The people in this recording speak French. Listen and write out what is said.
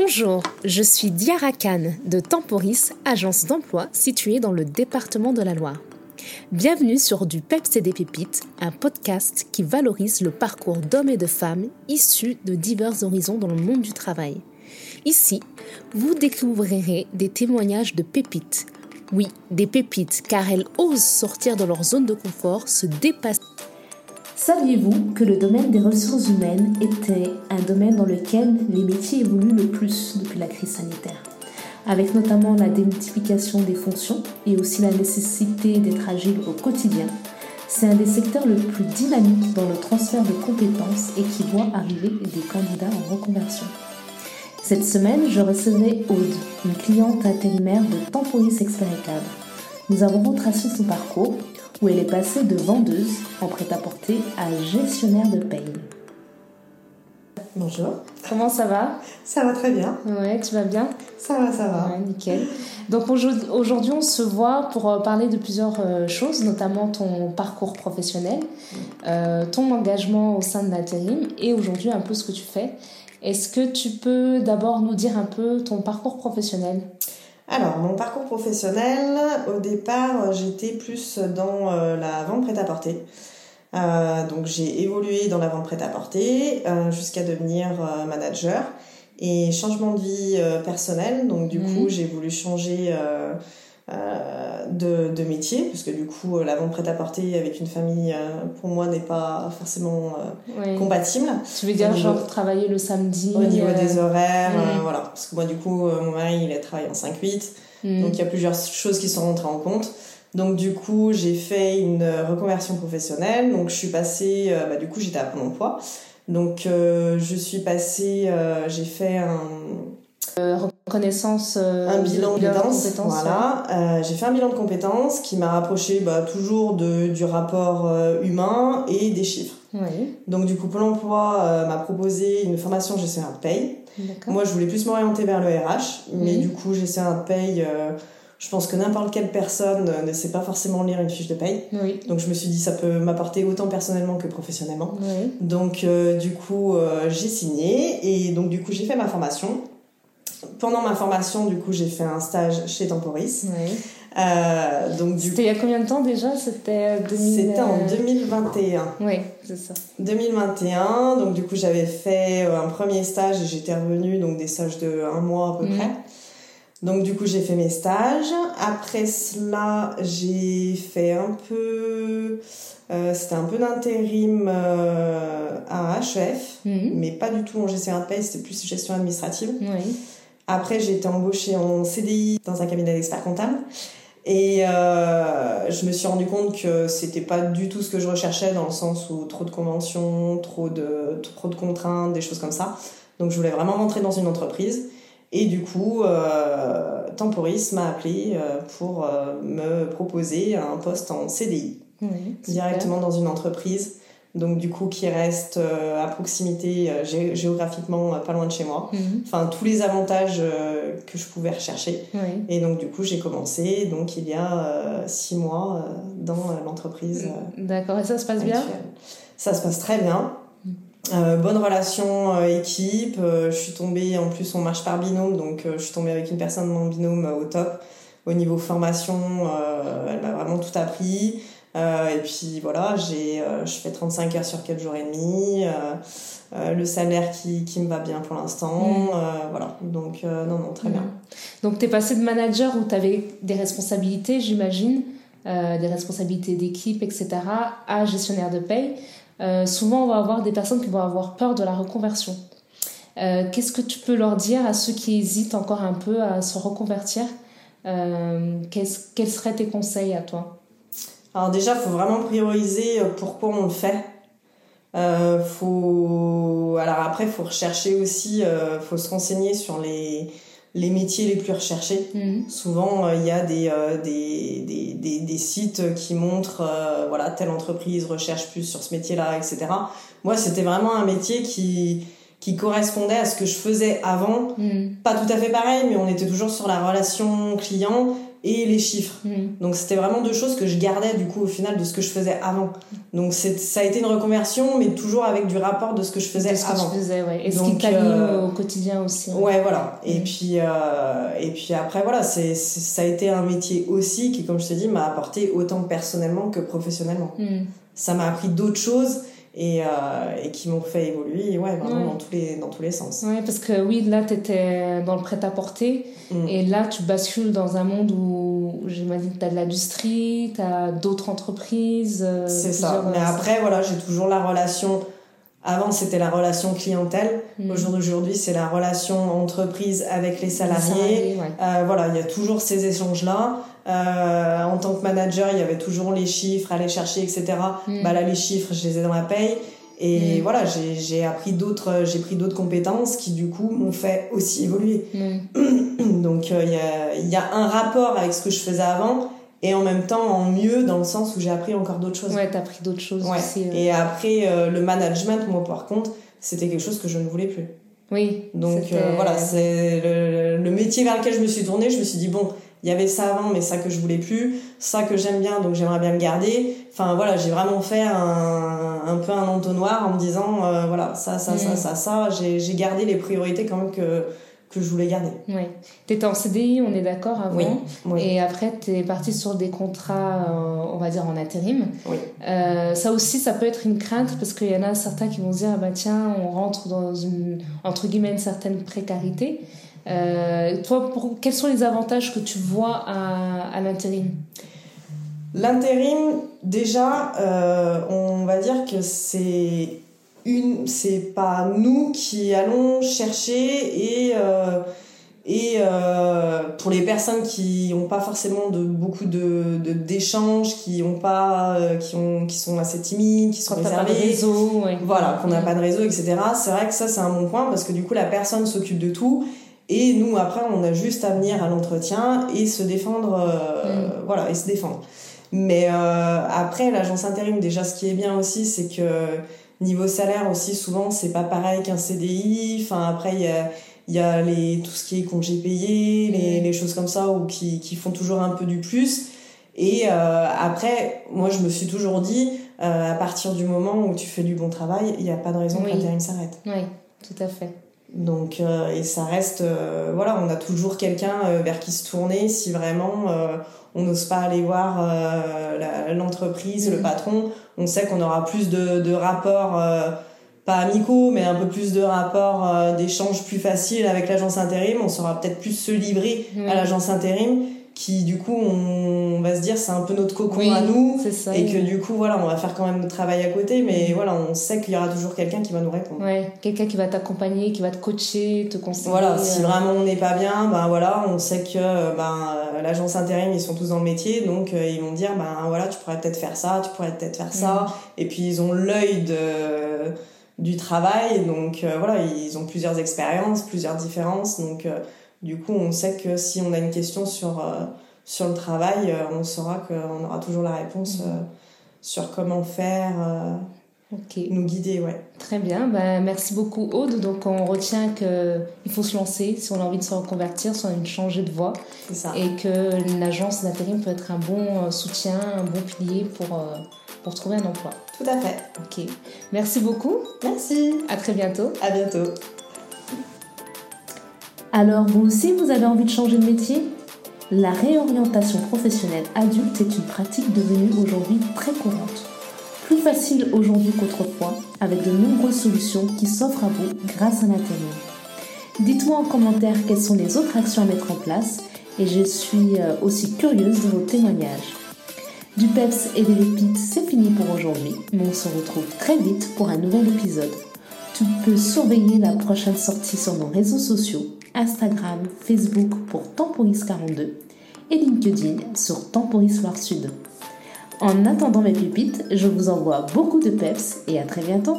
Bonjour, je suis Diara Khan de Temporis, agence d'emploi située dans le département de la Loire. Bienvenue sur Du Peps et des Pépites, un podcast qui valorise le parcours d'hommes et de femmes issus de divers horizons dans le monde du travail. Ici, vous découvrirez des témoignages de pépites. Oui, des pépites, car elles osent sortir de leur zone de confort, se dépasser. Saviez-vous que le domaine des ressources humaines était un domaine dans lequel les métiers évoluent le plus depuis la crise sanitaire? Avec notamment la démultiplication des fonctions et aussi la nécessité d'être agile au quotidien, c'est un des secteurs le plus dynamiques dans le transfert de compétences et qui voit arriver des candidats en reconversion. Cette semaine, je recevais Aude, une cliente intérimaire de Temporis Expert Cadre. Nous avons retracé son parcours où elle est passée de vendeuse en prêt-à-porter à gestionnaire de paye. Bonjour. Comment ça va? Ça va très bien. Ouais, tu vas bien? Ça va, ça va. Ouais, nickel. Donc aujourd'hui, on se voit pour euh, parler de plusieurs euh, choses, notamment ton parcours professionnel, euh, ton engagement au sein de l'intérim et aujourd'hui un peu ce que tu fais. Est-ce que tu peux d'abord nous dire un peu ton parcours professionnel? Alors, mon parcours professionnel, au départ, j'étais plus dans euh, la vente prêt-à-porter. Euh, donc, j'ai évolué dans la vente prêt-à-porter euh, jusqu'à devenir manager. Et changement de vie personnelle, donc du coup, mhm. j'ai voulu changer euh, de, de, métier, parce que du coup, euh, la vente prêt-à-porter avec une famille, euh, pour moi, n'est pas forcément compatible. Tu veux dire, genre, travailler le samedi Au niveau des horaires, voilà. Parce que moi, du coup, mon mari, il a travaillé en 5-8, mm. donc il y a plusieurs choses qui sont rentrées en compte. Donc du coup, j'ai fait une reconversion professionnelle. Donc je suis passée, bah, du coup, j'étais à Pôle emploi. Donc je suis passée, j'ai fait un reconnaissance euh, un bilan de compétences, voilà euh, j'ai fait un bilan de compétences qui m'a rapproché bah, toujours de, du rapport euh, humain et des chiffres oui. donc du coup Pôle emploi m'a proposé une formation gestionnaire de paye moi je voulais plus m'orienter vers le RH mais du coup gestionnaire de paye je pense que n'importe quelle personne ne sait pas forcément lire une fiche de paye. Oui. Donc je me suis dit ça peut m'apporter autant personnellement que professionnellement. Oui. Donc du coup j'ai signé et donc du coup j'ai fait ma formation pendant ma formation, du coup, j'ai fait un stage chez Temporis. Oui. Euh, donc C'était il y a combien de temps déjà? C'était 2000... C'était en 2021. Oui, c'est ça. 2021. Donc du coup, j'avais fait euh, un premier stage et j'étais revenue, donc des stages de un mois à peu mhm. près. Donc du coup, j'ai fait mes stages. Après cela, j'ai fait un peu... Euh, c'était un peu d'intérim euh, à HEF, mhm. mais pas du tout en gestion de paie, c'était plus gestion administrative. Oui. Après, j'ai été embauchée en CDI dans un cabinet d'experts comptables. Et euh, je me suis rendu compte que c'était pas du tout ce que je recherchais dans le sens où trop de conventions, trop de, trop de contraintes, des choses comme ça. Donc je voulais vraiment rentrer dans une entreprise. Et du coup, euh, Temporis m'a appelé euh, pour me proposer un poste en CDI, directement dans une entreprise donc du coup qui reste euh, à proximité euh, géographiquement euh, pas loin de chez moi. Mhm. Enfin tous les avantages que je pouvais rechercher. Et donc du coup j'ai commencé donc il y a six mois dans l'entreprise. D'accord et ça se passe bien? Ça se passe très bien. Mhm. bonne relation équipe. je suis tombée en plus on marche par binôme donc je suis tombée avec une personne de mon binôme au top. Au niveau formation, elle m'a vraiment tout appris. Euh, et puis voilà, j'ai, euh, je fais 35 heures sur 4 jours et demi. Euh, le salaire qui, qui, me va bien pour l'instant. Mm. voilà, donc non, non, très bien. Mm. Donc tu es passé de manager où tu avais des responsabilités, j'imagine, des responsabilités d'équipe, etc., à gestionnaire de paye. souvent, on va avoir des personnes qui vont avoir peur de la reconversion. Qu'est-ce que tu peux leur dire à ceux qui hésitent encore un peu à se reconvertir? Quels seraient tes conseils à toi? Alors déjà, il faut vraiment prioriser euh, pourquoi on le fait. Euh, faut... Alors après, il faut rechercher aussi, euh, faut se renseigner sur les, les métiers les plus recherchés. Mhm. Souvent, euh, il y a des, des, des, des, des, sites qui montrent, voilà, telle entreprise recherche plus sur ce métier-là, etc. Moi, c'était vraiment un métier qui, qui correspondait à ce que je faisais avant. Mhm. Pas tout à fait pareil, mais on était toujours sur la relation client et les chiffres. Mm. Donc c'était vraiment deux choses que je gardais du coup au final de ce que je faisais avant. Donc ça a été une reconversion, mais toujours avec du rapport de ce que je faisais De ce que avant. tu faisais, ouais. Et ce Donc, qui t'anime euh, au quotidien aussi. Ouais, voilà. Et Mm. puis euh, et puis après voilà, c'est c'est- ça a été un métier aussi qui, comme je te dis, m'a apporté autant personnellement que professionnellement. Mm. Ça m'a appris d'autres choses et, euh, et qui m'ont fait évoluer, ouais, vraiment Ouais. dans tous les dans tous les sens. Ouais, parce que oui, là, tu étais dans le prêt-à-porter. Mm. Et là, tu bascules dans un monde où, j'imagine, tu as de l'industrie, tu as d'autres entreprises. euh, C'est ça. Mais euh, après, voilà, j'ai toujours la relation. Avant, c'était la relation clientèle. Mm. Au jour d'aujourd'hui, c'est la relation entreprise avec les les salariés. ouais. Euh, voilà, il y a toujours ces échanges-là. Euh, en tant que manager, il y avait toujours les chiffres, aller chercher, etc. Mm. Bah là, les chiffres, je les ai dans la paye. Et Mm. voilà, j'ai j'ai appris d'autres, j'ai pris d'autres compétences qui du coup m'ont fait aussi évoluer. Mm. Donc euh, il y, a, il y a un rapport avec ce que je faisais avant et en même temps en mieux dans le sens où j'ai appris encore d'autres choses. Ouais, tu as appris d'autres choses Ouais. aussi. euh. Et après euh, le management, moi par contre, c'était quelque chose que je ne voulais plus. Oui. Donc euh, voilà, c'est le, le métier vers lequel je me suis tournée. Je me suis dit bon, il y avait ça avant, mais ça que je voulais plus, ça que j'aime bien, donc j'aimerais bien le garder. Enfin voilà, j'ai vraiment fait un, un peu un entonnoir en me disant euh, voilà ça ça ça Mm. ça ça. J'ai j'ai gardé les priorités quand même que que je voulais garder. Ouais. Tu étais en CDI, on est d'accord avant. Oui. Oui. Et après, tu es parti sur des contrats, euh, on va dire, en intérim. Oui. Euh, ça aussi, ça peut être une crainte parce qu'il y en a certains qui vont se dire, ah bah tiens, on rentre dans une, entre guillemets, une certaine précarité. Euh, toi, pour, quels sont les avantages que tu vois à, à l'intérim? L'intérim, déjà, on va dire que c'est une, c'est pas nous qui allons chercher et euh, et euh, pour les personnes qui ont pas forcément de beaucoup de d'échanges, qui ont pas, euh, qui ont, qui sont assez timides, qui sont t'as pas de réservés, réseau, ouais. voilà, qu'on n'a Mm. pas de réseau, etc. C'est vrai que ça, c'est un bon point parce que du coup, la personne s'occupe de tout. Et nous, après, on a juste à venir à l'entretien et se défendre, euh, voilà, et se défendre. Mais après, l'agence intérim, déjà, ce qui est bien aussi, c'est que niveau salaire aussi, souvent, c'est pas pareil qu'un CDI. Enfin, après, il y a, il y a les, tout ce qui est congés payés, les, les choses comme ça, ou qui, qui font toujours un peu du plus. Et euh, après, moi, je me suis toujours dit, euh, à partir du moment où tu fais du bon travail, il n'y a pas de raison Oui. que l'intérim s'arrête. Oui, tout à fait. Donc, euh, et ça reste, euh, voilà, on a toujours quelqu'un euh, vers qui se tourner si vraiment euh, on n'ose pas aller voir euh, l'entreprise, le Mhm. patron. On sait qu'on aura plus de, de rapports, euh, pas amicaux, mais un peu plus de rapports euh, d'échanges plus faciles avec l'agence intérim. On saura peut-être plus se livrer Oui. à l'agence intérim, qui du coup, on, va se dire, c'est un peu notre cocon Oui, à nous. ça. Et que du coup, voilà, on va faire quand même notre travail à côté, mais voilà, on sait qu'il y aura toujours quelqu'un qui va nous répondre. Ouais, quelqu'un qui va t'accompagner, qui va te coacher, te conseiller. Voilà, si euh, vraiment on n'est pas bien, ben voilà, on sait que ben euh, l'agence intérim ils sont tous dans le métier, donc euh, ils vont dire ben voilà, tu pourrais peut-être faire ça, tu pourrais peut-être faire ça, et puis ils ont l'œil de du travail, donc euh, voilà, ils ont plusieurs expériences, plusieurs différences, donc euh, du coup on sait que si on a une question sur euh, sur le travail, euh, on saura qu'on aura toujours la réponse euh, sur comment faire, nous guider, ouais. Très bien, ben, merci beaucoup Aude. Donc on retient qu'il faut se lancer si on a envie de se reconvertir, si on a envie de changer de voie ça. et que l'agence d'intérim peut être un bon soutien, un bon pilier pour, pour trouver un emploi. Tout à fait. Ok, merci beaucoup, Merci. à très bientôt. À bientôt. Alors vous aussi vous avez envie de changer de métier? La réorientation professionnelle adulte est une pratique devenue aujourd'hui très courante. Plus facile aujourd'hui qu'autrefois, avec de nombreuses solutions qui s'offrent à vous grâce à l'intérim. Dites-moi en commentaire quelles sont les autres actions à mettre en place et je suis euh, aussi curieuse de vos témoignages. Du peps et des pépites, c'est fini pour aujourd'hui, mais on se retrouve très vite pour un nouvel épisode. Tu peux surveiller la prochaine sortie sur nos réseaux sociaux, Instagram, Facebook pour Temporis42 et LinkedIn sur Temporis Loire Sud. En attendant mes pépites, je vous envoie beaucoup de peps et à très bientôt